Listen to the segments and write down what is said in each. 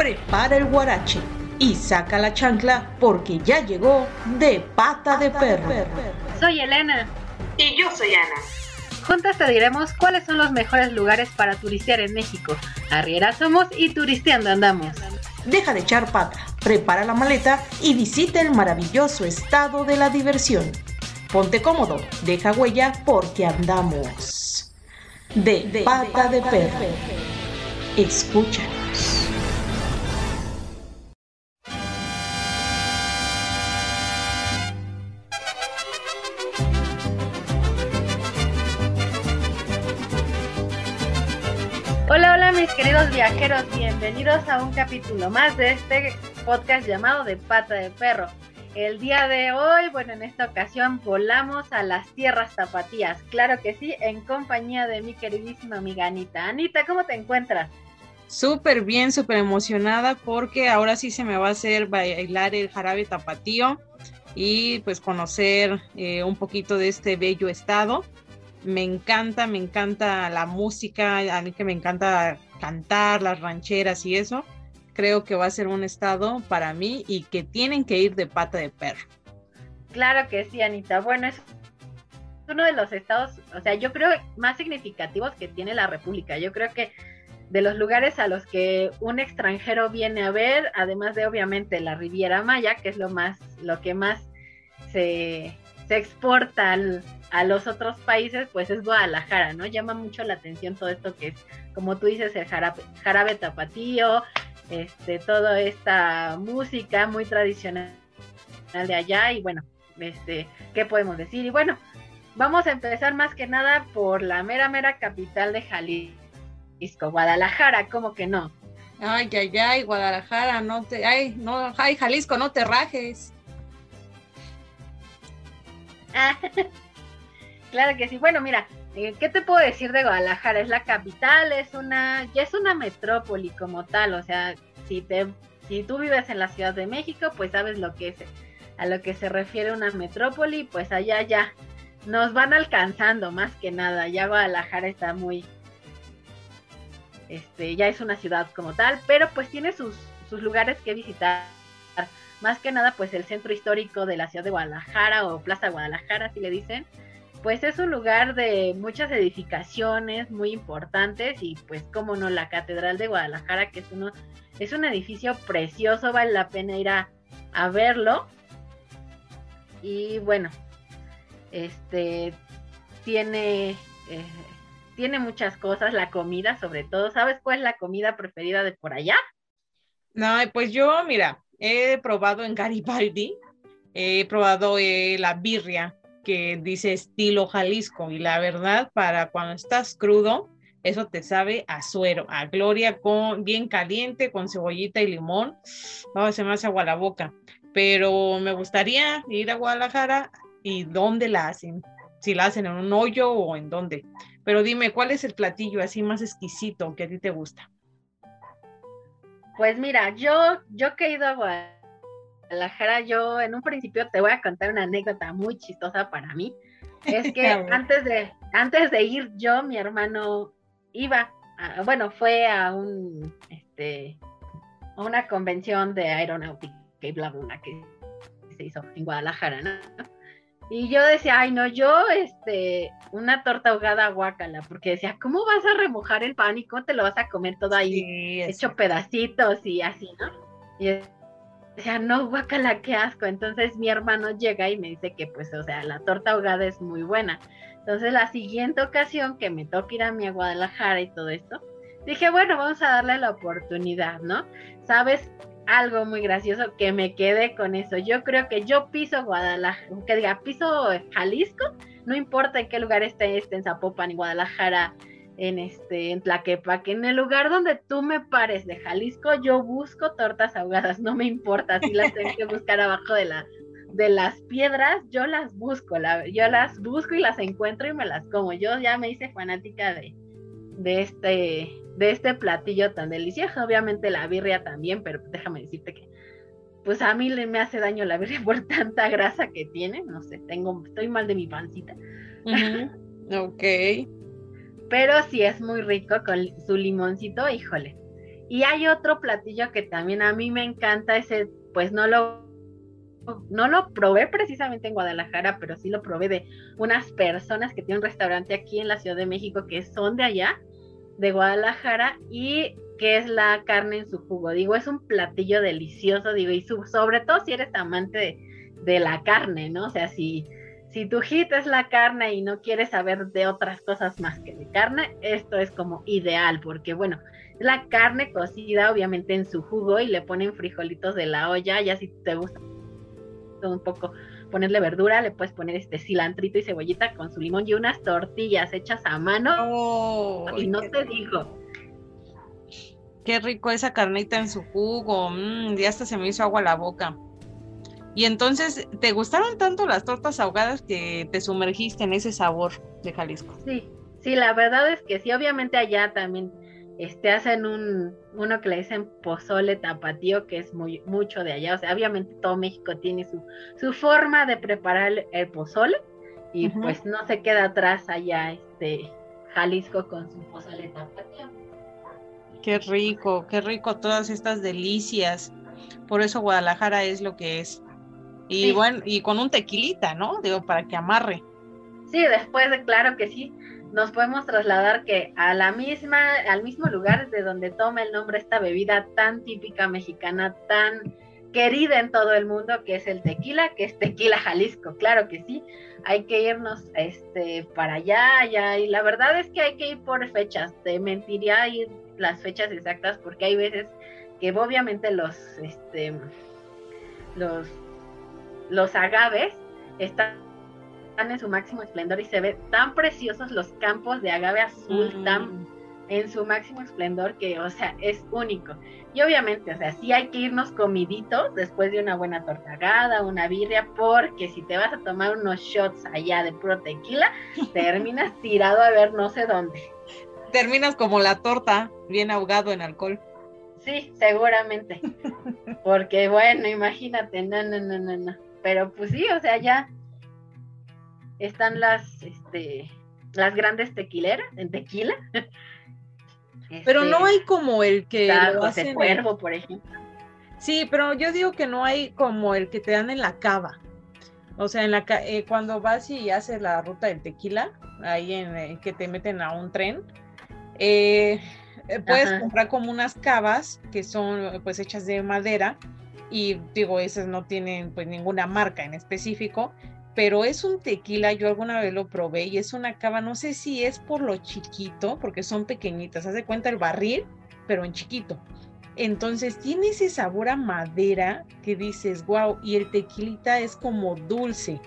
prepara el guarache y saca la chancla porque ya llegó de pata de perro. Soy Elena. Y yo soy Ana. Juntas te diremos cuáles son los mejores lugares para turistear en México. Arriera somos y turisteando andamos. Deja de echar pata, prepara la maleta y visita el maravilloso estado de la diversión. Ponte cómodo, deja huella porque andamos. De, pata de perro. Escúchanos. Viajeros, bienvenidos a un capítulo más de este podcast llamado De Pata de Perro. El día de hoy, bueno, en esta ocasión volamos a las tierras tapatías, claro que sí, en compañía de mi queridísima amiga Anita. Anita, ¿cómo te encuentras? Súper bien, súper emocionada porque ahora sí se me va a hacer bailar el jarabe tapatío y pues conocer eh, un poquito de este bello estado me encanta, me encanta la música, a mí que me encanta cantar, las rancheras y eso. Creo que va a ser un estado para mí y que tienen que ir de pata de perro. Claro que sí, Anita. Bueno, es uno de los estados, o sea, yo creo más significativos que tiene la República. Yo creo que de los lugares a los que un extranjero viene a ver, además de obviamente la Riviera Maya, que es lo más, lo que más se, se exporta al, a los otros países, pues es Guadalajara, ¿no? Llama mucho la atención todo esto que es, como tú dices, el jarabe, jarabe tapatío, este, toda esta música muy tradicional de allá y bueno, este, ¿qué podemos decir? Y bueno, vamos a empezar más que nada por la mera, mera capital de Jalisco, Guadalajara, ¿cómo que no? Ay, ay, ay, Guadalajara, no te, ay, no, ay, Jalisco, no te rajes. Claro que sí. Bueno, mira, eh, ¿qué te puedo decir de Guadalajara? Es la capital, es una, ya es una metrópoli como tal. O sea, si te, si tú vives en la Ciudad de México, pues sabes lo que es, a lo que se refiere una metrópoli, pues allá ya nos van alcanzando más que nada. Ya Guadalajara está muy, este, ya es una ciudad como tal, pero pues tiene sus, sus lugares que visitar. Más que nada, pues el centro histórico de la ciudad de Guadalajara o Plaza Guadalajara, así le dicen pues es un lugar de muchas edificaciones muy importantes y pues como no la Catedral de Guadalajara que es uno es un edificio precioso vale la pena ir a, verlo. Y bueno este tiene eh, tiene muchas cosas la comida sobre todo. Sabes cuál es la comida preferida de por allá no pues yo mira he probado en Garibaldi he probado eh, la birria que dice estilo Jalisco y la verdad para cuando estás crudo, eso te sabe a suero, a gloria con bien caliente con cebollita y limón. No, se me hace agua la boca. Pero me gustaría ir a Guadalajara y dónde la hacen. Si la hacen en un hoyo o en dónde. Pero dime, ¿cuál es el platillo así más exquisito que a ti te gusta? Pues mira, yo, yo he ido a Guadalajara Guadalajara, yo en un principio te voy a contar una anécdota muy chistosa para mí. Es que antes de, antes de ir yo, mi hermano iba, bueno, fue a un, este, a una convención de aeronáutica y bla, bla, que se hizo en Guadalajara, ¿no? Y yo decía, ay, no, yo, este, una torta ahogada guácala, porque decía, ¿cómo vas a remojar el pan y cómo te lo vas a comer todo ahí hecho pedacitos y así, ¿no? Y o sea, no, guacala, qué asco. Entonces mi hermano llega y me dice que, pues, o sea, la torta ahogada es muy buena. Entonces la siguiente ocasión que me toca ir a mi a Guadalajara y todo esto, dije, bueno, vamos a darle la oportunidad, ¿no? ¿Sabes? Algo muy gracioso que me quedé con eso. Yo creo que yo piso Guadalajara, que diga, piso Jalisco, no importa en qué lugar esté, esté en Zapopan y Guadalajara, en este en Tlaquepaque, en el lugar donde tú me pares de Jalisco, yo busco tortas ahogadas, no me importa si las tengo que buscar abajo de la de las piedras, yo las busco, la, yo las busco y las encuentro y me las como. Yo ya me hice fanática de, de este de este platillo tan delicioso, obviamente la birria también, pero déjame decirte que pues a mí le me hace daño la birria por tanta grasa que tiene, no sé, tengo estoy mal de mi pancita. Ok pero si es muy rico con su limoncito, híjole. Y hay otro platillo que también a mí me encanta, ese pues no lo no lo probé precisamente en Guadalajara, pero sí lo probé de unas personas que tienen un restaurante aquí en la Ciudad de México que son de allá, de Guadalajara, y que es la carne en su jugo. Digo, es un platillo delicioso, digo, y sobre todo si eres amante de, la carne, ¿no? O sea, si, si tu hit es la carne y no quieres saber de otras cosas más que de carne, esto es como ideal, porque bueno, la carne cocida obviamente en su jugo y le ponen frijolitos de la olla, ya si te gusta un poco ponerle verdura, le puedes poner este cilantrito y cebollita con su limón y unas tortillas hechas a mano. Oh, y no te digo. Qué rico esa carnita en su jugo. Mm, ya hasta se me hizo agua la boca. Y entonces, ¿te gustaron tanto las tortas ahogadas que te sumergiste en ese sabor de Jalisco? Sí, sí, la verdad es que sí, obviamente allá también este, hacen un, uno que le dicen pozole tapatío, que es muy, mucho de allá. O sea, obviamente todo México tiene su, su forma de preparar el, pozole y pues no se queda atrás allá este Jalisco con su pozole tapatío. Qué rico, qué rico todas estas delicias. Por eso Guadalajara es lo que es. Y bueno, y con un tequilita, ¿no? Digo, para que amarre. Sí, después de claro que sí. Nos podemos trasladar que a la misma, al mismo lugar de donde toma el nombre esta bebida tan típica mexicana, tan querida en todo el mundo, que es el tequila, que es tequila Jalisco, claro que sí, hay que irnos este para allá, allá, y la verdad es que hay que ir por fechas, te mentiría ir las fechas exactas porque hay veces que obviamente los este los los agaves están en su máximo esplendor y se ve tan preciosos los campos de agave azul, tan en su máximo esplendor que, o sea, es único. Y obviamente, o sea, sí hay que irnos comiditos después de una buena tortagada, una birria, porque si te vas a tomar unos shots allá de pro tequila, terminas tirado a ver no sé dónde. Terminas como la torta, bien ahogado en alcohol. Sí, seguramente. Porque bueno, imagínate, no, no, no, no, no. Pero pues sí, o sea, ya están las, este, las grandes tequileras en tequila. pero no este, hay como el que lo hacen cuervo, por ejemplo. Sí, pero yo digo que no hay como el que te dan en la cava. O sea, en la eh, cuando vas y haces la ruta del tequila, ahí en eh, que te meten a un tren, eh, puedes comprar como unas cavas que son pues hechas de madera y digo, esas no tienen pues ninguna marca en específico, pero es un tequila, yo alguna vez lo probé y es una cava, no sé si es por lo chiquito, porque son pequeñitas, haz de cuenta el barril, pero en chiquito. Entonces tiene ese sabor a madera que dices, wow, y el tequilita es como dulce.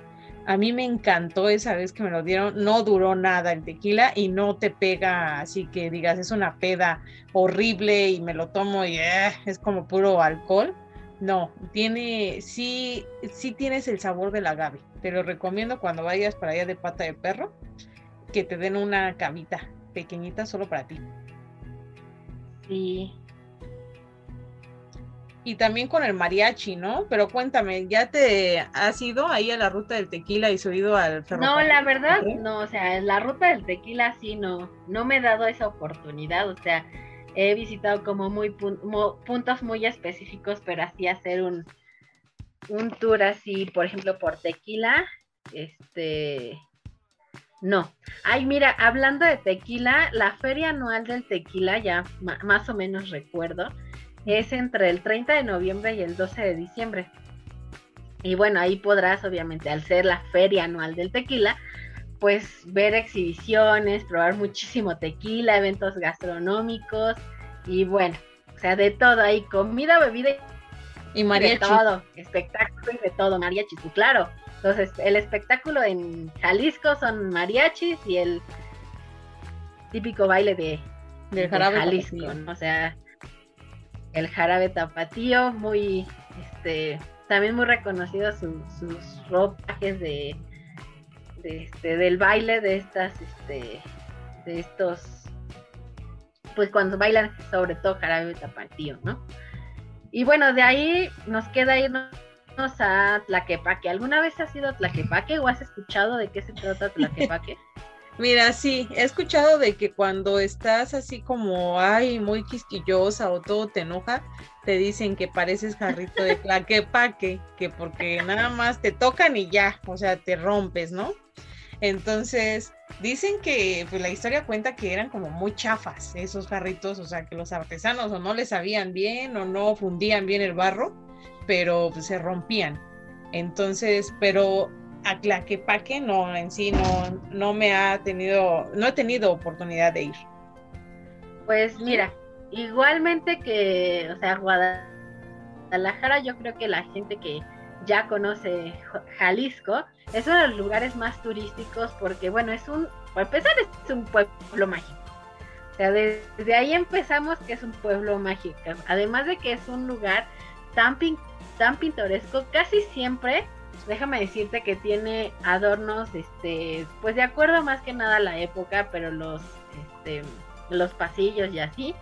A mí me encantó esa vez que me lo dieron, no duró nada el tequila y no te pega así que digas, es una peda horrible y me lo tomo y eh, es como puro alcohol. No, tiene, sí, sí tienes el sabor del agave te lo recomiendo cuando vayas para allá de pata de perro, que te den una camita pequeñita solo para ti. Sí. Y también con el mariachi, ¿no? Pero cuéntame, ¿ya te has ido ahí a la ruta del tequila y subido al ferrocarril? No, la verdad, no, o sea, en la ruta del tequila sí no, no me he dado esa oportunidad, o sea, he visitado como muy puntos muy específicos, pero así hacer un, un tour así, por ejemplo, por tequila, este, no. Ay, mira, hablando de tequila, la feria anual del tequila, ya más o menos recuerdo, es entre el 30 de noviembre y el 12 de diciembre. Y bueno, ahí podrás, obviamente, al ser la feria anual del tequila, pues ver exhibiciones, probar muchísimo tequila, eventos gastronómicos y bueno, o sea, de todo ahí, comida, bebida y mariachi. De todo, espectáculo y de todo, mariachi, claro. Entonces, el espectáculo en Jalisco son mariachis y el típico baile de, de jarabe Jalisco, O sea, el jarabe tapatío, muy, este, también muy reconocido sus ropajes de, de este, del baile de estas, este, de estos, pues cuando bailan sobre todo jarabe tapatío, ¿no? Y bueno, de ahí nos queda irnos a Tlaquepaque. ¿Alguna vez has ido a Tlaquepaque o has escuchado de qué se trata Tlaquepaque? Mira, sí, he escuchado de que cuando estás así como, ay, muy quisquillosa o todo te enoja, te dicen que pareces jarrito de plaquepaque, que porque nada más te tocan y ya, o sea, te rompes, ¿no? Entonces, dicen que pues, la historia cuenta que eran como muy chafas esos jarritos, o sea, que los artesanos o no les sabían bien o no fundían bien el barro, pero pues, se rompían. Entonces, pero a Tlaquepaque no, en sí no, no me ha tenido, no he tenido oportunidad de ir. Pues mira, igualmente que, o sea, Guadalajara, yo creo que la gente que ya conoce Jalisco, es uno de los lugares más turísticos porque, bueno, es un, es un pueblo mágico. O sea, desde ahí empezamos que es un pueblo mágico. Además de que es un lugar tan, tan pintoresco, casi siempre déjame decirte que tiene adornos, este, pues de acuerdo más que nada a la época, pero los, este, los pasillos y así,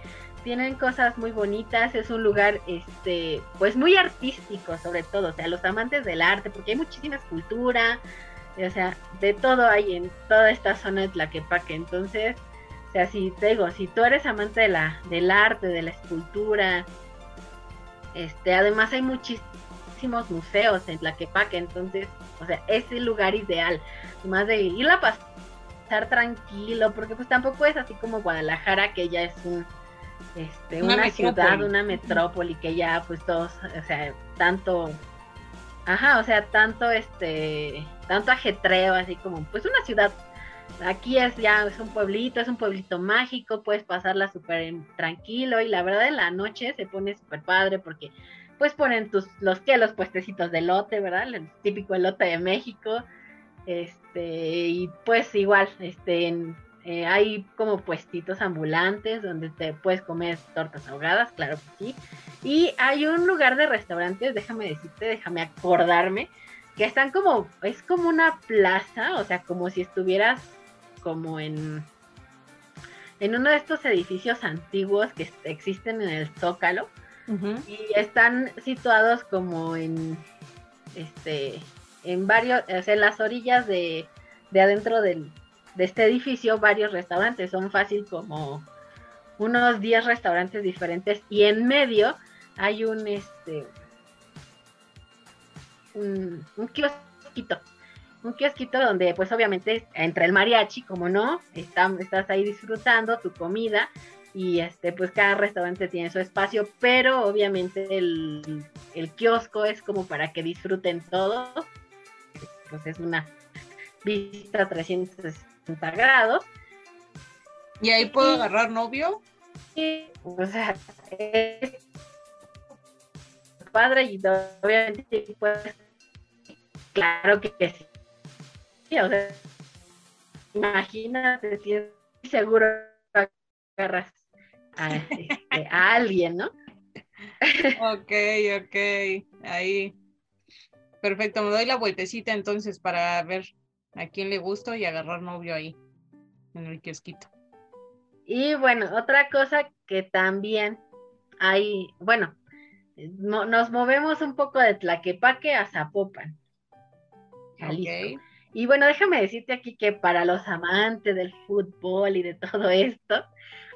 tienen cosas muy bonitas, es un lugar, este, pues muy artístico sobre todo, o sea, los amantes del arte, porque hay muchísima escultura, o sea, de todo hay en toda esta zona de Tlaquepaque, entonces, o sea, si te digo, si tú eres amante de la, del arte, de la escultura, este, además hay muchísimos museos en Tlaquepaque, entonces, o sea, es el lugar ideal, más de ir a pasar tranquilo, porque pues tampoco es así como Guadalajara, que ya es un, este, una, ciudad, una metrópoli, que ya pues todos, o sea, tanto, ajá, o sea, tanto este, tanto ajetreo, así como, pues una ciudad aquí es ya, es un pueblito, es un pueblito mágico, puedes pasarla súper tranquilo y la verdad en la noche se pone súper padre porque pues ponen tus, los que, los puestecitos de elote, ¿verdad? El típico elote de México. Este, y pues igual, este, eh, hay como puestitos ambulantes donde te puedes comer tortas ahogadas, claro que sí. Y hay un lugar de restaurantes, déjame decirte, déjame acordarme, que están como, es como una plaza, o sea, como si estuvieras como en, en uno de estos edificios antiguos que existen en el Zócalo y están situados como en este en varios, o sea, en las orillas de, de adentro del, de este edificio varios restaurantes, son fácil como unos 10 restaurantes diferentes. Y en medio hay un este un, un kiosquito. Un kiosquito donde pues obviamente entra el mariachi, como no, estás ahí disfrutando tu comida y este pues cada restaurante tiene su espacio, pero obviamente el, kiosco es como para que disfruten todo, pues es una vista 360 grados. ¿Y ahí puedo agarrar novio? Sí, o sea, es padre y obviamente pues claro que sí. O sea, imagínate si es seguro agarras este, a, alguien, ¿no? ok, ok, ahí. Perfecto, me doy la vueltecita entonces para ver a quién le gusto y agarrar novio ahí, en el kiosquito. Y bueno, otra cosa que también hay, bueno, nos movemos un poco de Tlaquepaque a Zapopan. Y bueno, déjame decirte aquí que para los amantes del fútbol y de todo esto,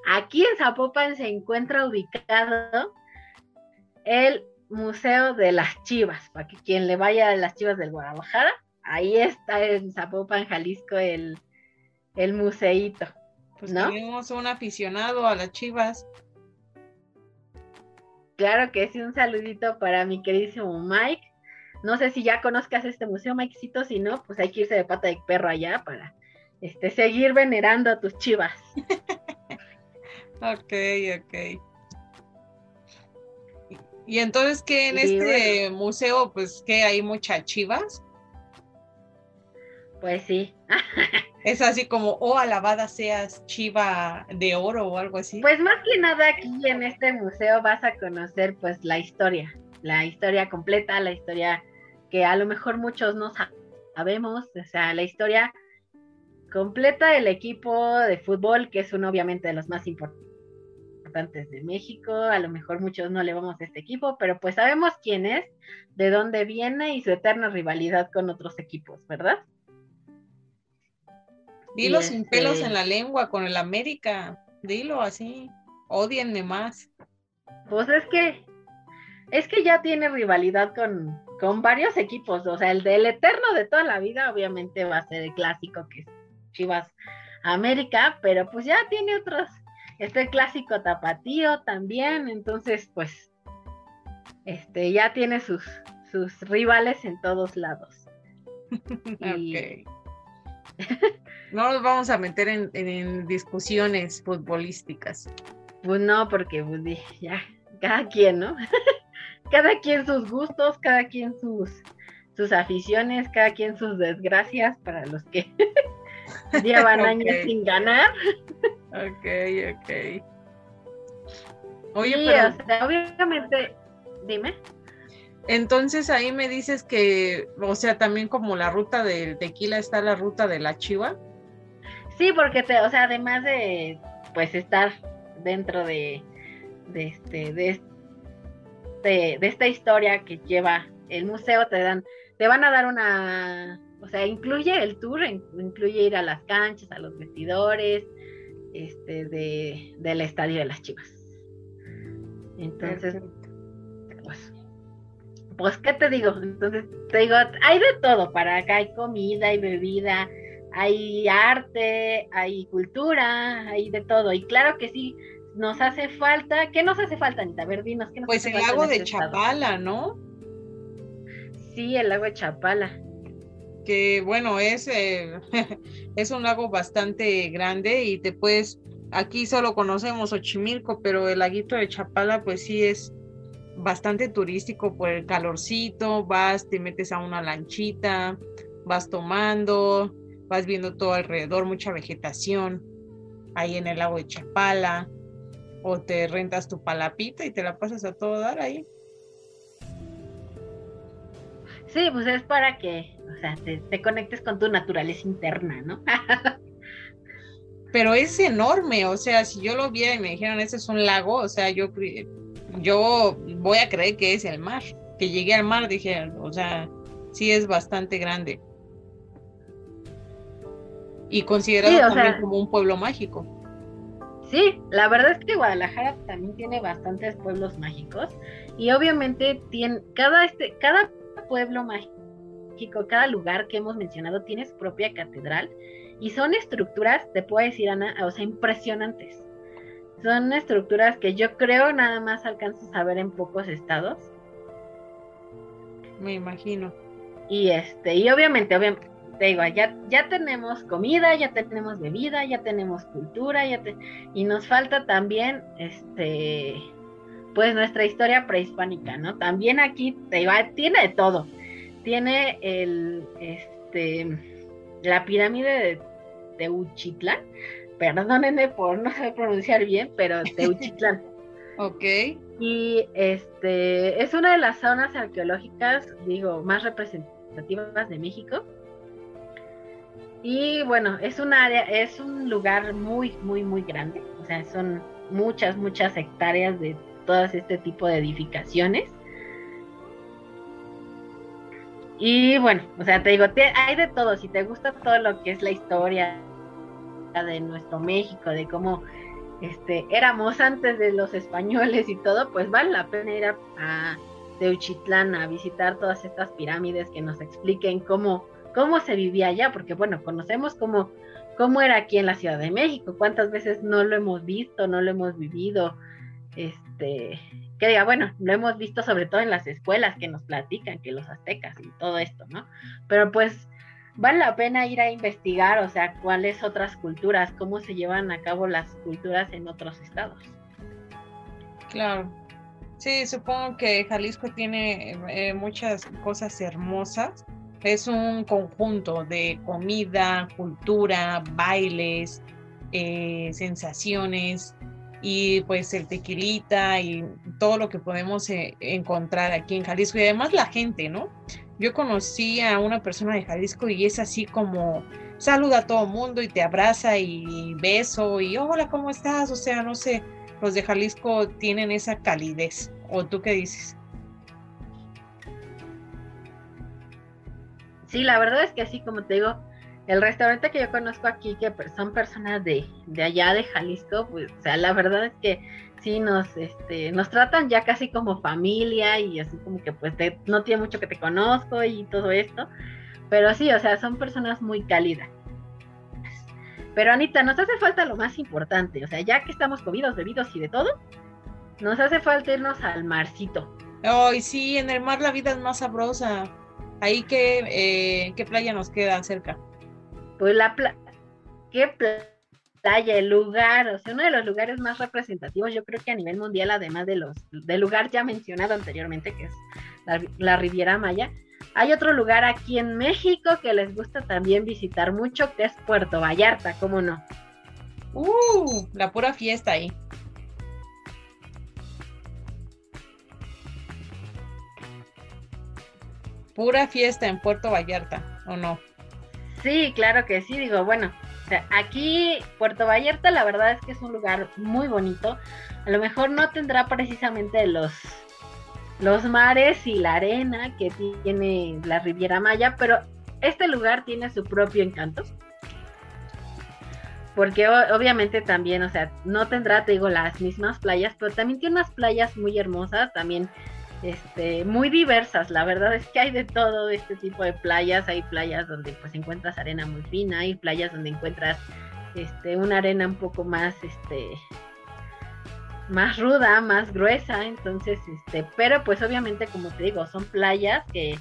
Aquí en Zapopan se encuentra ubicado el Museo de las Chivas, para que quien le vaya a las Chivas del Guadalajara, ahí está en Zapopan, Jalisco, el, el museíto. Pues tenemos un aficionado a las Chivas. Claro que sí, un saludito para mi queridísimo Mike. No sé si ya conozcas este museo, Mikecito, si no, pues hay que irse de pata de perro allá para este, seguir venerando a tus chivas. Ok, ok. Y entonces que en este museo, pues que hay muchas chivas. Pues sí. es así como, oh, alabada seas chiva de oro o algo así. Pues más que nada aquí en este museo vas a conocer pues la historia, la historia completa, la historia que a lo mejor muchos no sabemos, o sea, la historia completa del equipo de fútbol, que es uno obviamente de los más importantes de México, a lo mejor muchos no le vamos a este equipo, pero pues sabemos quién es, de dónde viene y su eterna rivalidad con otros equipos, ¿verdad? Dilo sin pelos este en la lengua con el América. Dilo así. Odienme más. Pues es que es que ya tiene rivalidad con, con varios equipos. O sea, el del eterno de toda la vida, obviamente, va a ser el clásico que es Chivas América, pero pues ya tiene otros. Este clásico tapatío también, entonces, pues, este, ya tiene sus, sus rivales en todos lados. no nos vamos a meter en, en discusiones futbolísticas. Pues no, porque pues, ya, cada quien, ¿no? cada quien sus gustos, cada quien sus, sus aficiones, cada quien sus desgracias para los que llevan años sin ganar. ok, ok. Oye, pero... obviamente, dime. Entonces ahí me dices que, o sea, también como la ruta del tequila está la ruta de la chiva. Sí, porque te, o sea, además de pues estar dentro de, de este, de, de, esta historia que lleva el museo, te dan, te van a dar una, o sea, incluye el tour, incluye ir a las canchas, a los vestidores, este, de, del estadio de las Chivas. Entonces, pues, pues, ¿qué te digo? Entonces, te digo, hay de todo para acá, hay comida, hay bebida, hay arte, hay cultura, hay de todo. Y claro que sí, nos hace falta, ¿qué nos hace falta, Anita? A ver, dinos, ¿qué nos pues el lago de este Chapala, ¿no? Sí, el lago de Chapala. Que bueno, es, eh, es un lago bastante grande y te puedes, aquí solo conocemos Ochimilco, pero el laguito de Chapala pues sí es bastante turístico por el calorcito, vas, te metes a una lanchita, vas tomando, vas viendo todo alrededor, mucha vegetación ahí en el lago de Chapala o te rentas tu palapita y te la pasas a todo dar ahí. Sí, pues es para que, o sea, te, conectes con tu naturaleza interna, ¿no? Pero es enorme, o sea, si yo lo viera y me dijeran, ese es un lago, o sea, yo, yo voy a creer que es el mar. Que llegué al mar, dije, o sea, sí es bastante grande. Y considerado también como un pueblo mágico. Sí, la verdad es que Guadalajara también tiene bastantes pueblos mágicos y obviamente tiene cada este cada pueblo mágico, cada lugar que hemos mencionado tiene su propia catedral y son estructuras, te puedo decir Ana, o sea, impresionantes. Son estructuras que yo creo nada más alcanzas a ver en pocos estados. Me imagino. Y este, y obviamente, obviamente te digo, ya, ya tenemos comida, ya tenemos bebida, ya tenemos cultura, ya y nos falta también, este, pues nuestra historia prehispánica, ¿no? También aquí te digo, tiene de todo. Tiene el, este, la pirámide de Teuchitlán, perdónenme por no saber pronunciar bien, pero Teuchitlán. ok. Y este, es una de las zonas arqueológicas, digo, más representativas de México y bueno, es un área, es un lugar muy, muy, muy grande. O sea, son muchas, muchas hectáreas de todas este tipo de edificaciones. Y bueno, o sea, te digo, hay de todo. Si te gusta todo lo que es la historia de nuestro México, de cómo este, éramos antes de los españoles y todo, pues vale la pena ir a, a Teuchitlán a visitar todas estas pirámides que nos expliquen cómo cómo se vivía allá, porque bueno, conocemos cómo, cómo era aquí en la Ciudad de México, cuántas veces no lo hemos visto, no lo hemos vivido, este, que diga, bueno, lo hemos visto sobre todo en las escuelas que nos platican, que los aztecas y todo esto, ¿no? Pero pues vale la pena ir a investigar, o sea, cuáles otras culturas, cómo se llevan a cabo las culturas en otros estados. Claro. Sí, supongo que Jalisco tiene eh, muchas cosas hermosas es un conjunto de comida, cultura, bailes, eh, sensaciones y pues el tequilita y todo lo que podemos eh, encontrar aquí en Jalisco y además la gente, ¿no? Yo conocí a una persona de Jalisco y es así como saluda a todo mundo y te abraza y beso y hola, ¿cómo estás? O sea, no sé, los de Jalisco tienen esa calidez. ¿O tú qué dices? Sí, la verdad es que así como te digo, el restaurante que yo conozco aquí, que son personas de, de allá de Jalisco, pues, o sea, la verdad es que sí nos, este, nos tratan ya casi como familia y así como que pues no tiene mucho que te conozco y todo esto, pero sí, o sea, son personas muy cálidas. Pero Anita, nos hace falta lo más importante, o sea, ya que estamos comidos, bebidos y de todo, nos hace falta irnos al marcito. Ay, sí, en el mar la vida es más sabrosa. Ahí qué, eh, qué playa nos queda cerca. Pues la playa, qué playa, el lugar, o sea, uno de los lugares más representativos, yo creo que a nivel mundial, además de los del lugar ya mencionado anteriormente, que es la Riviera Maya, hay otro lugar aquí en México que les gusta también visitar mucho, que es Puerto Vallarta, ¿cómo no? Uh, la pura fiesta ahí. Pura fiesta en Puerto Vallarta, ¿o no? Sí, claro que sí, digo, bueno, aquí Puerto Vallarta la verdad es que es un lugar muy bonito. A lo mejor no tendrá precisamente los los mares y la arena que tiene la Riviera Maya, pero este lugar tiene su propio encanto. Porque obviamente también, o sea, no tendrá, te digo, las mismas playas, pero también tiene unas playas muy hermosas, también este, muy diversas. La verdad es que hay de todo este tipo de playas. Hay playas donde pues encuentras arena muy fina, hay playas donde encuentras este, una arena un poco más, este, más ruda, más gruesa, entonces, este, pero pues obviamente como te digo, son playas que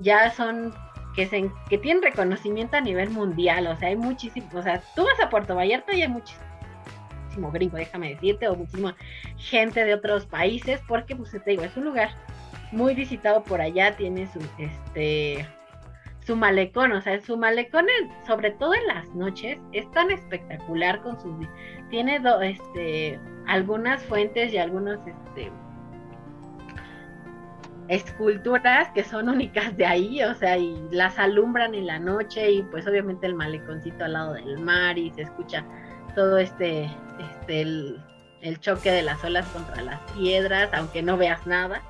ya son, que, se, que tienen reconocimiento a nivel mundial, o sea, hay muchísimo, o sea, tú vas a Puerto Vallarta y hay gringo, déjame decirte, o muchísima gente de otros países, porque pues te digo, es un lugar muy visitado por allá, tiene su, este, su malecón, o sea, su malecón, sobre todo en las noches, es tan espectacular con sus, tiene este, algunas fuentes y algunos, este, esculturas que son únicas de ahí, o sea, y las alumbran en la noche y pues obviamente el maleconcito al lado del mar y se escucha todo este, este, el, el choque de las olas contra las piedras, aunque no veas nada.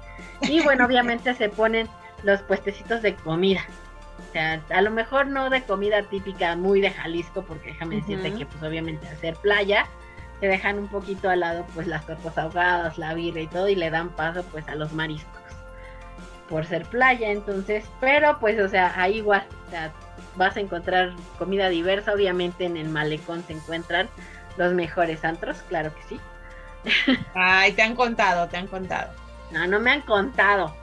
Y bueno, obviamente se ponen los puestecitos de comida, o sea, a lo mejor no de comida típica muy de Jalisco, porque déjame decirte que pues obviamente hacer playa, te dejan un poquito al lado pues las tortas ahogadas, la birra y todo, y le dan paso pues a los mariscos por ser playa, entonces, pero pues o sea, ahí igual, o sea, vas a encontrar comida diversa, obviamente en el malecón se encuentran los mejores antros, claro que sí. Ay, te han contado, te han contado. No, no me han contado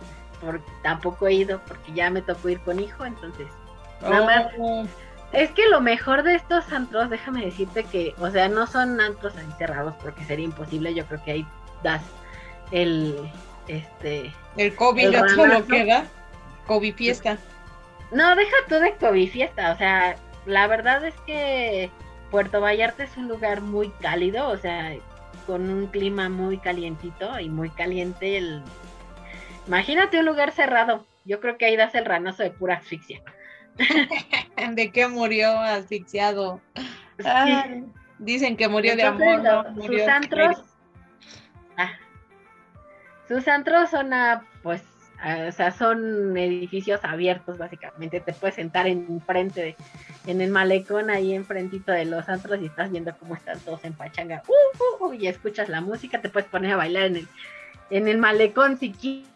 porque tampoco he ido porque ya me tocó ir con hijo, entonces nada más. Oh. Es que lo mejor de estos antros, déjame decirte que, o sea, no son antros encerrados porque sería imposible, yo creo que ahí das el, este... El COVID ya solo queda, COVID fiesta. No, deja tú de COVID fiesta, o sea, la verdad es que Puerto Vallarta es un lugar muy cálido, o sea, con un clima muy calientito y muy caliente el Imagínate un lugar cerrado. Yo creo que ahí das el ranazo de pura asfixia. ¿De qué murió asfixiado? dicen que murió de amor. sus antros. Ah, sus antros son pues, o sea, son edificios abiertos básicamente. Te puedes sentar enfrente, en el malecón, ahí enfrentito de los antros y estás viendo cómo están todos en pachanga. Uh, uh, uh, y escuchas la música, te puedes poner a bailar en el, en el malecón si quieres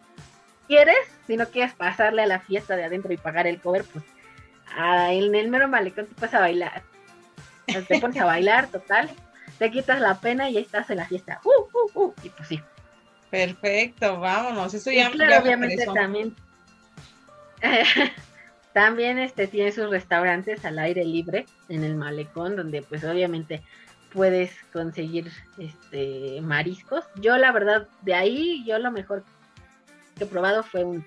si no quieres pasarle a la fiesta de adentro y pagar el cover, pues en el mero malecón te puedes a bailar. Te pones a bailar, total. Te quitas la pena y ahí estás en la fiesta. Uh, uh, uh, y pues sí. Perfecto, vámonos. Eso ya, claro, obviamente también. también este tiene sus restaurantes al aire libre en el malecón, donde pues obviamente puedes conseguir este mariscos. Yo la verdad de ahí yo lo mejor que he probado fue un,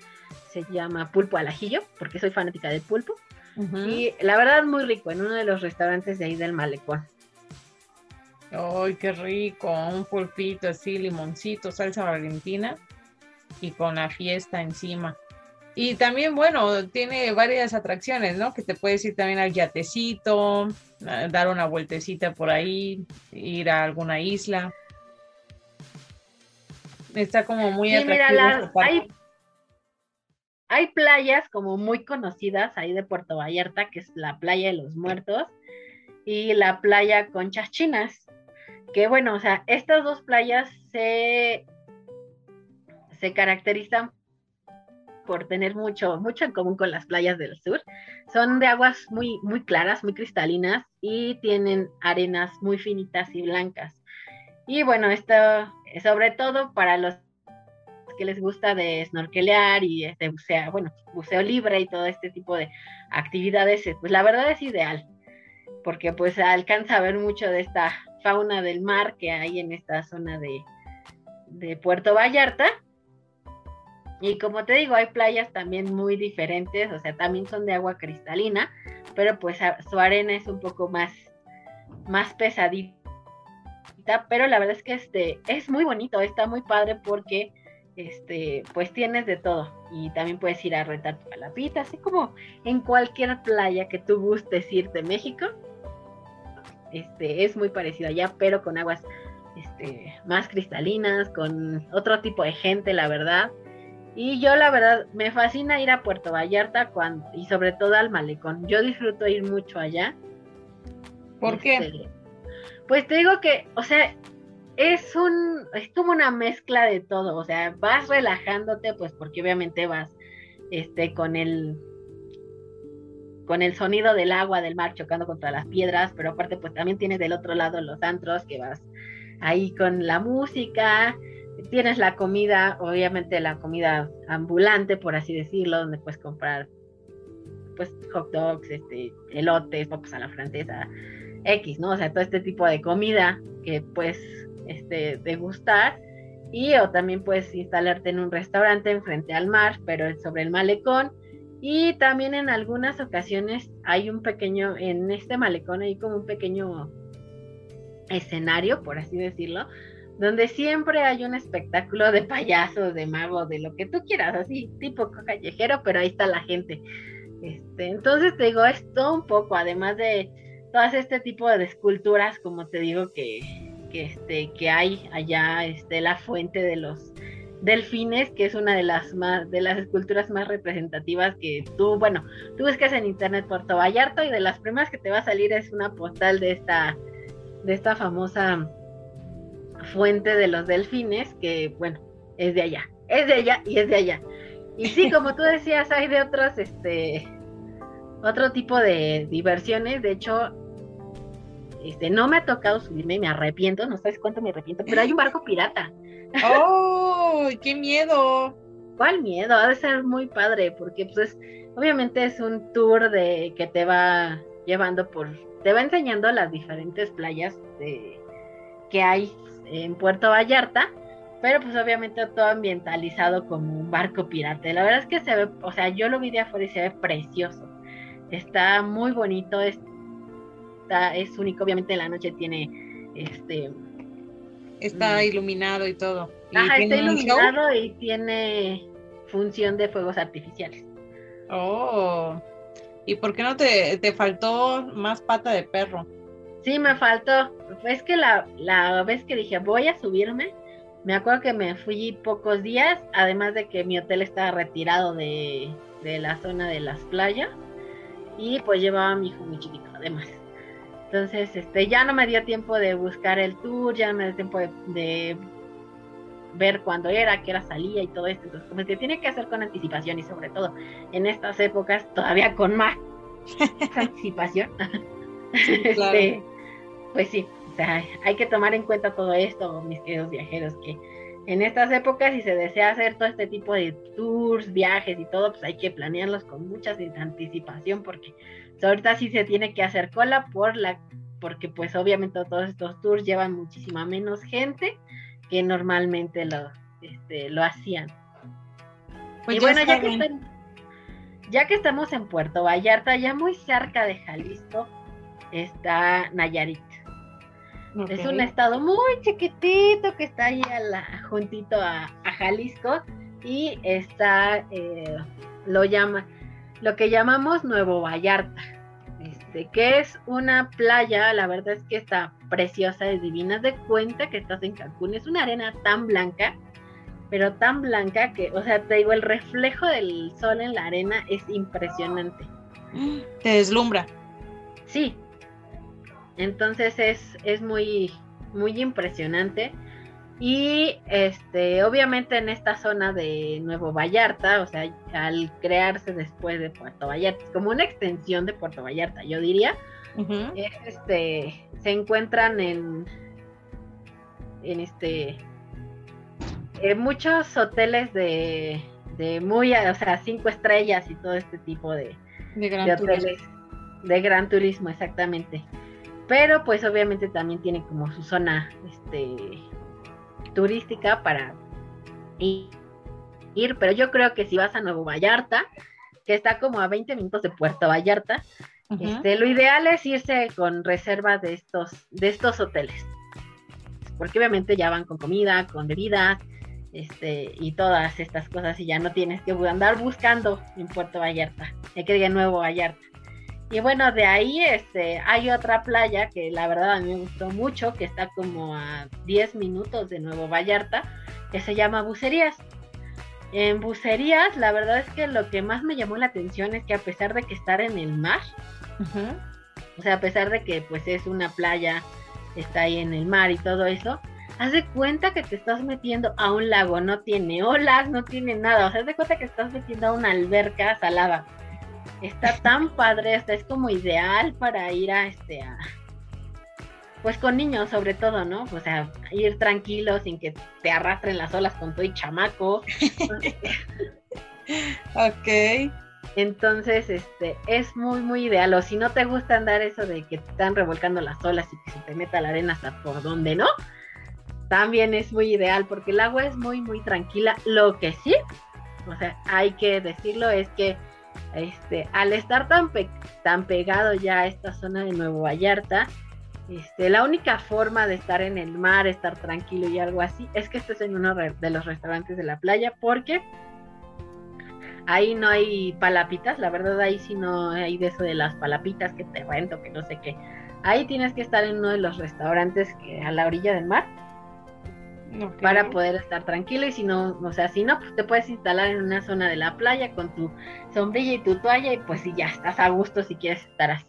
se llama pulpo al ajillo, porque soy fanática del pulpo. Y la verdad muy rico, en uno de los restaurantes de ahí del malecón. ¡Ay, qué rico! Un pulpito así, limoncito, salsa valentina y con la fiesta encima. Y también, bueno, tiene varias atracciones, ¿no? Que te puedes ir también al yatecito, dar una vueltecita por ahí, ir a alguna isla. Está como muy sí, Mira, hay, hay playas como muy conocidas ahí de Puerto Vallarta, que es la playa de los muertos y la playa Conchas Chinas. Que bueno, o sea, estas dos playas se, se caracterizan por tener mucho, mucho en común con las playas del sur. Son de aguas muy, muy claras, muy cristalinas y tienen arenas muy finitas y blancas. Y bueno, esto sobre todo para los que les gusta de snorkelear y este buceo, bueno, buceo libre y todo este tipo de actividades, pues la verdad es ideal, porque pues alcanza a ver mucho de esta fauna del mar que hay en esta zona de, Puerto Vallarta. Y como te digo, hay playas también muy diferentes, o sea, también son de agua cristalina, pero pues su arena es un poco más, más pesadita. Pero la verdad es que este es muy bonito, está muy padre porque este, pues tienes de todo. Y también puedes ir a rentar tu palapita, así como en cualquier playa que tú gustes ir de México. Este, es muy parecido allá, pero con aguas este, más cristalinas, con otro tipo de gente, la verdad. Y yo la verdad me fascina ir a Puerto Vallarta cuando, y sobre todo al malecón. Yo disfruto ir mucho allá. ¿Por qué? Este, pues te digo que, o sea, es un, es como una mezcla de todo, o sea, vas relajándote, pues porque obviamente vas, este, con el, con el sonido del agua del mar chocando contra las piedras, pero aparte pues también tienes del otro lado los antros que vas ahí con la música, tienes la comida, obviamente la comida ambulante, por así decirlo, donde puedes comprar pues hot dogs, este, elotes, papas a la francesa, X, ¿no? O sea, todo este tipo de comida que pues este, degustar y o también puedes instalarte en un restaurante enfrente al mar, pero sobre el malecón. Y también en algunas ocasiones hay un pequeño, en este malecón hay como un pequeño escenario, por así decirlo, donde siempre hay un espectáculo de payasos, de magos, de lo que tú quieras, así, tipo callejero, pero ahí está la gente. Este, entonces te digo, esto un poco, además de todas este tipo de esculturas, como te digo, que, que, este, que hay allá, este, la fuente de los delfines, que es una de las más, de las esculturas más representativas que tú, bueno, tú buscas en internet Puerto Vallarta y de las primeras que te va a salir es una postal de esta, de esta famosa fuente de los delfines, que bueno, es de allá, es de allá y es de allá. Y sí, como tú decías, hay de otros, este, otro tipo de diversiones, de hecho, este, no me ha tocado subirme y me arrepiento, no sabes cuánto me arrepiento, pero hay un barco pirata. ¡Oh! ¡Qué miedo! ¿Cuál miedo? Ha de ser muy padre, porque pues obviamente es un tour de que te va llevando por, te va enseñando las diferentes playas de, que hay en Puerto Vallarta, pero pues obviamente todo ambientalizado como un barco pirata. La verdad es que se ve, o sea, yo lo vi de afuera y se ve precioso. Está muy bonito, es es único, obviamente en la noche tiene este está mm, iluminado y todo. Ajá, está iluminado y tiene función de fuegos artificiales. Oh. ¿Y por qué no te, te faltó más pata de perro? Sí, me faltó. Es que la, la vez que dije voy a subirme, me acuerdo que me fui pocos días, además de que mi hotel estaba retirado de, de la zona de las playas y pues llevaba a mi hijo muy chiquito además. Entonces, este, ya no me dio tiempo de buscar el tour, ya no me dio tiempo de, ver cuándo era, qué hora salía y todo esto. Entonces, como se tiene que hacer con anticipación y sobre todo en estas épocas todavía con más anticipación. este, pues sí, o sea, hay que tomar en cuenta todo esto, mis queridos viajeros, que en estas épocas si se desea hacer todo este tipo de tours, viajes y todo, pues hay que planearlos con mucha anticipación porque ahorita sí se tiene que hacer cola por la, porque pues obviamente todos estos tours llevan muchísima menos gente que normalmente lo, este, lo hacían. Pues y bueno, ya que, ya que estamos en Puerto Vallarta, ya muy cerca de Jalisco, está Nayarit. Es un estado muy chiquitito que está ahí a la, juntito a, Jalisco y está, eh, lo llama, lo que llamamos Nuevo Vallarta, este, que es una playa, la verdad es que está preciosa, es divina, de cuenta que estás en Cancún, es una arena tan blanca pero tan blanca que, o sea, te digo, el reflejo del sol en la arena es impresionante. Te deslumbra. Sí. Entonces es, es muy, muy impresionante. Y este, obviamente en esta zona de Nuevo Vallarta, o sea, al crearse después de Puerto Vallarta, como una extensión de Puerto Vallarta, yo diría, este, se encuentran en, en este, en muchos hoteles de, de muy, o sea, cinco estrellas y todo este tipo de, de, gran hoteles de gran turismo, exactamente. Pero pues obviamente también tiene como su zona, este, turística para ir, pero yo creo que si vas a Nuevo Vallarta, que está como a 20 minutos de Puerto Vallarta, este, lo ideal es irse con reserva de estos, de estos hoteles. Porque obviamente ya van con comida, con bebida, este, y todas estas cosas, y ya no tienes que andar buscando en Puerto Vallarta, hay que ir a Nuevo Vallarta. Y bueno, de ahí este, hay otra playa que la verdad a mí me gustó mucho, que está como a 10 minutos de Nuevo Vallarta, que se llama Bucerías. En Bucerías, la verdad es que lo que más me llamó la atención es que a pesar de que estar en el mar, o sea, a pesar de que pues es una playa, está ahí en el mar y todo eso, haz de cuenta que te estás metiendo a un lago, no tiene olas, no tiene nada, o sea, haz de cuenta que estás metiendo a una alberca salada está tan padre, hasta es como ideal para ir a este a pues con niños sobre todo, ¿no? O sea, ir tranquilo sin que te arrastren las olas con todo y chamaco. ok. Entonces, este, es muy, muy ideal. O si no te gusta andar eso de que te están revolcando las olas y que se te meta la arena hasta por donde no, también es muy ideal porque el agua es muy, muy tranquila. Lo que sí, o sea, hay que decirlo, es que este, al estar tan, tan pegado ya a esta zona de Nuevo Vallarta, este, la única forma de estar en el mar, estar tranquilo y algo así, es que estés en uno de los restaurantes de la playa, porque ahí no hay palapitas, la verdad ahí sí no hay de eso de las palapitas que te rento, que no sé qué. Ahí tienes que estar en uno de los restaurantes a la orilla del mar para poder estar tranquilo y si no, o sea, si no, pues te puedes instalar en una zona de la playa con tu sombrilla y tu toalla y pues si ya estás a gusto si quieres estar así.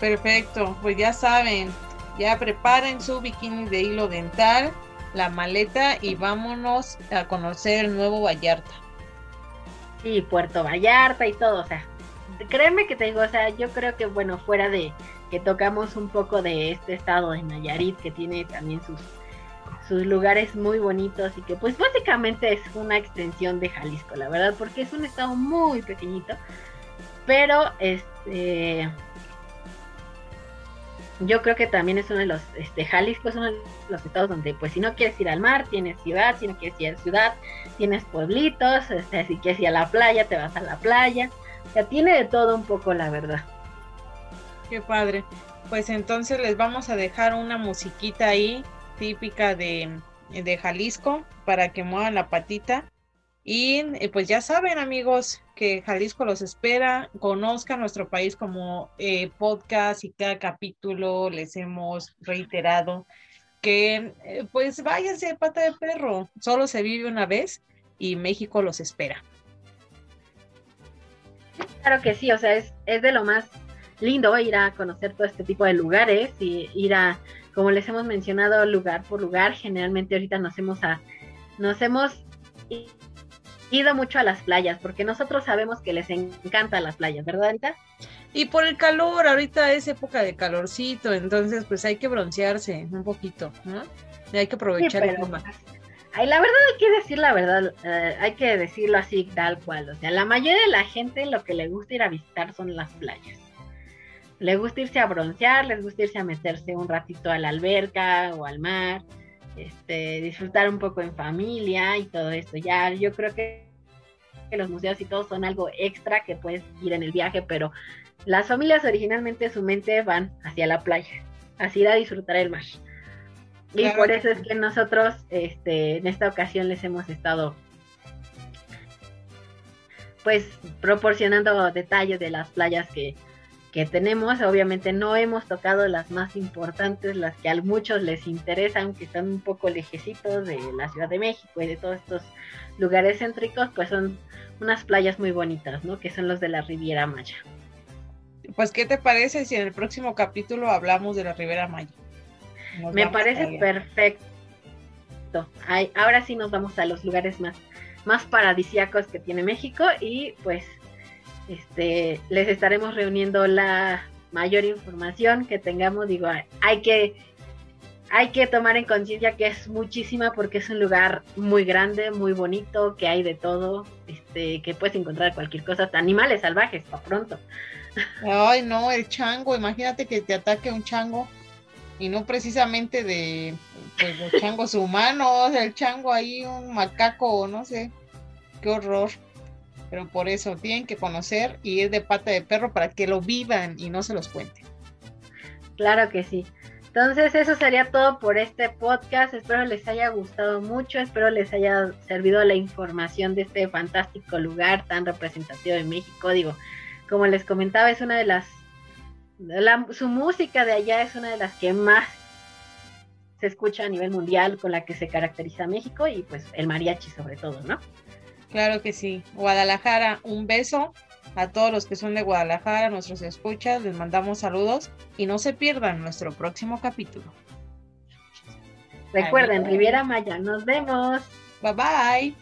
Perfecto, pues ya saben, ya preparen su bikini de hilo dental, la maleta y vámonos a conocer el nuevo Vallarta. Sí, Puerto Vallarta y todo, o sea, créeme que te digo, o sea, yo creo que bueno, fuera de que tocamos un poco de este estado de Nayarit que tiene también sus sus lugares muy bonitos y que pues básicamente es una extensión de Jalisco, la verdad, porque es un estado muy pequeñito, pero este yo creo que también es uno de los, este, Jalisco es uno de los estados donde, pues, si no quieres ir al mar, tienes ciudad, si no quieres ir a ciudad, tienes pueblitos, este, si quieres ir a la playa, te vas a la playa, o sea, tiene de todo un poco, la verdad. Qué padre. Pues entonces les vamos a dejar una musiquita ahí típica de, Jalisco para que muevan la patita. Y eh, pues ya saben amigos que Jalisco los espera, conozcan nuestro país como eh, podcast y cada capítulo les hemos reiterado que eh, pues váyanse pata de perro, solo se vive una vez y México los espera. Claro que sí, o sea, es, es de lo más lindo ir a conocer todo este tipo de lugares y ir a como les hemos mencionado lugar por lugar, generalmente ahorita nos hemos, a, nos hemos ido mucho a las playas, porque nosotros sabemos que les encantan las playas, ¿verdad, Anita? Y por el calor, ahorita es época de calorcito, entonces pues hay que broncearse un poquito, ¿no? Y hay que aprovechar el clima. Ay, la verdad hay que decir la verdad, eh, hay que decirlo así tal cual, o sea, la mayoría de la gente lo que le gusta ir a visitar son las playas les gusta irse a broncear, les gusta irse a meterse un ratito a la alberca o al mar, este, disfrutar un poco en familia y todo esto. Ya yo creo que, los museos y todo son algo extra que puedes ir en el viaje, pero las familias originalmente su mente van hacia la playa, así ir a disfrutar el mar. Y por eso es que nosotros este, en esta ocasión les hemos estado pues proporcionando detalles de las playas que, que tenemos. Obviamente no hemos tocado las más importantes, las que a muchos les interesan, que están un poco lejecitos de la Ciudad de México y de todos estos lugares céntricos, pues son unas playas muy bonitas, ¿no? Que son los de la Riviera Maya. Pues, ¿qué te parece si en el próximo capítulo hablamos de la Riviera Maya? Me parece perfecto. ahora sí nos vamos a los lugares más, más paradisíacos que tiene México y pues este, les estaremos reuniendo la mayor información que tengamos. Digo, hay que, hay que tomar en conciencia que es muchísima porque es un lugar muy grande, muy bonito, que hay de todo, este, que puedes encontrar cualquier cosa, hasta animales salvajes, para pronto. Ay, no, el chango, imagínate que te ataque un chango y no precisamente de pues, changos humanos, el chango ahí, un macaco, no sé, qué horror pero por eso tienen que conocer y ir de pata de perro para que lo vivan y no se los cuenten. Claro que sí. Entonces eso sería todo por este podcast. Espero les haya gustado mucho, espero les haya servido la información de este fantástico lugar tan representativo de México. Digo, como les comentaba, es una de las... su música de allá es una de las que más se escucha a nivel mundial, con la que se caracteriza México y pues el mariachi sobre todo, ¿no? Claro que sí. Guadalajara, un beso a todos los que son de Guadalajara, nuestros escuchas, les mandamos saludos y no se pierdan nuestro próximo capítulo. Recuerden, Riviera Maya, nos vemos. Bye bye.